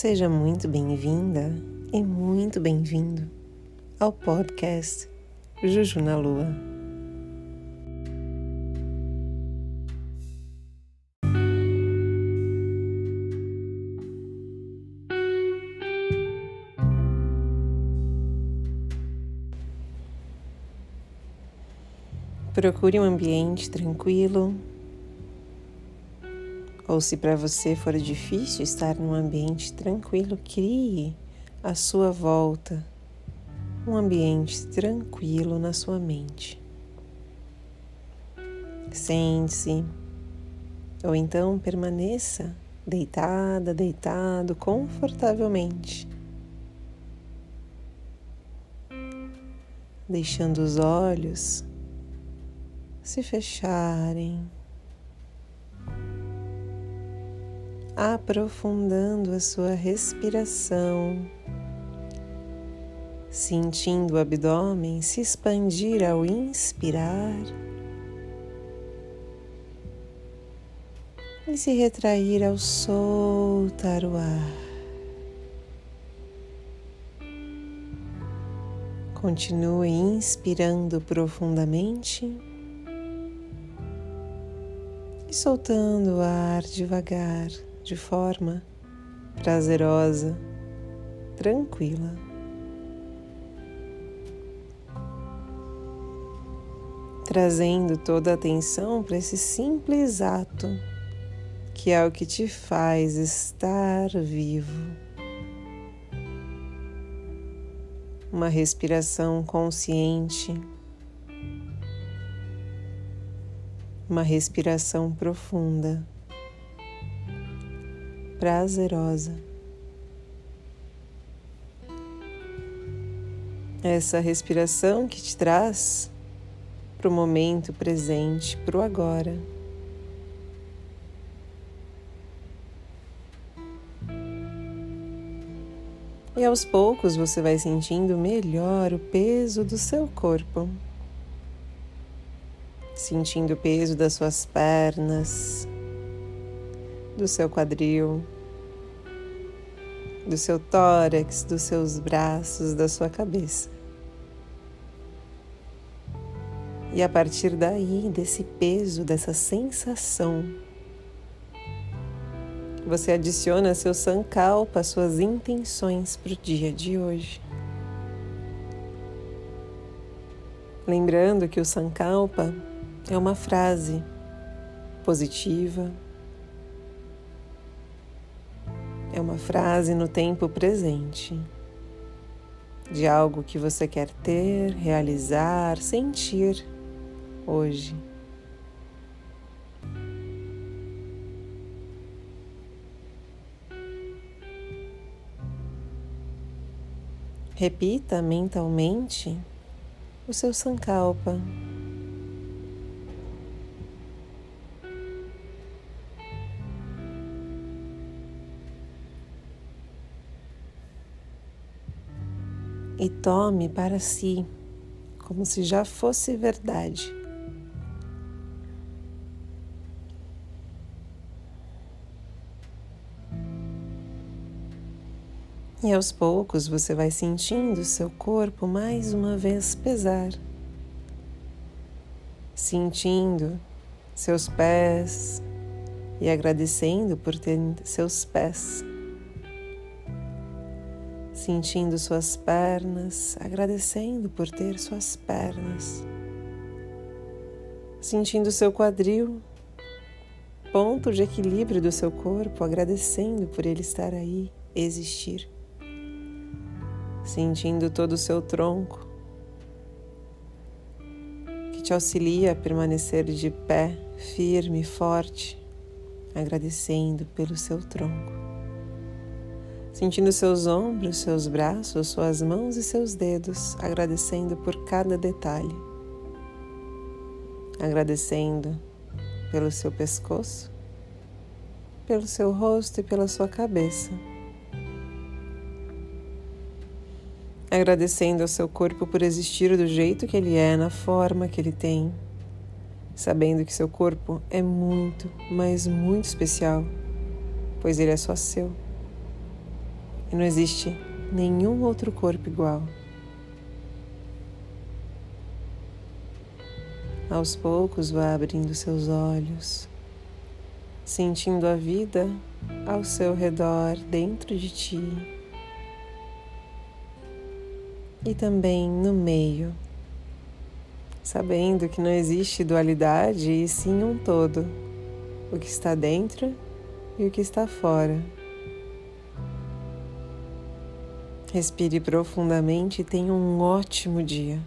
Seja muito bem-vinda e muito bem-vindo ao podcast Juju na Lua. Procure um ambiente tranquilo, ou se para você for difícil estar num ambiente tranquilo, crie à sua volta um ambiente tranquilo na sua mente. Sente-se, ou então permaneça deitada, deitado confortavelmente, deixando os olhos se fecharem. Aprofundando a sua respiração, sentindo o abdômen se expandir ao inspirar e se retrair ao soltar o ar. Continue inspirando profundamente e soltando o ar devagar de forma prazerosa, tranquila. Trazendo toda a atenção para esse simples ato, que é o que te faz estar vivo. Uma respiração consciente, uma respiração profunda prazerosa. Essa respiração que te traz para o momento presente, para o agora. E aos poucos você vai sentindo melhor o peso do seu corpo, sentindo o peso das suas pernas, do seu quadril, do seu tórax, dos seus braços, da sua cabeça. E a partir daí, desse peso, dessa sensação, você adiciona seu sankalpa, suas intenções para o dia de hoje. Lembrando que o sankalpa é uma frase positiva, é uma frase no tempo presente de algo que você quer ter, realizar, sentir hoje. Repita mentalmente o seu sankalpa. E tome para si como se já fosse verdade. E aos poucos você vai sentindo seu corpo mais uma vez pesar, sentindo seus pés e agradecendo por ter seus pés sentindo suas pernas, agradecendo por ter suas pernas, sentindo seu quadril, ponto de equilíbrio do seu corpo, agradecendo por ele estar aí, existir, sentindo todo o seu tronco, que te auxilia a permanecer de pé, firme, forte, agradecendo pelo seu tronco sentindo seus ombros, seus braços, suas mãos e seus dedos, agradecendo por cada detalhe. Agradecendo pelo seu pescoço, pelo seu rosto e pela sua cabeça. Agradecendo ao seu corpo por existir do jeito que ele é, na forma que ele tem, sabendo que seu corpo é muito, mas muito especial, pois ele é só seu e não existe nenhum outro corpo igual. Aos poucos vá abrindo seus olhos, sentindo a vida ao seu redor, dentro de ti e também no meio, sabendo que não existe dualidade e sim um todo, o que está dentro e o que está fora. Respire profundamente e tenha um ótimo dia.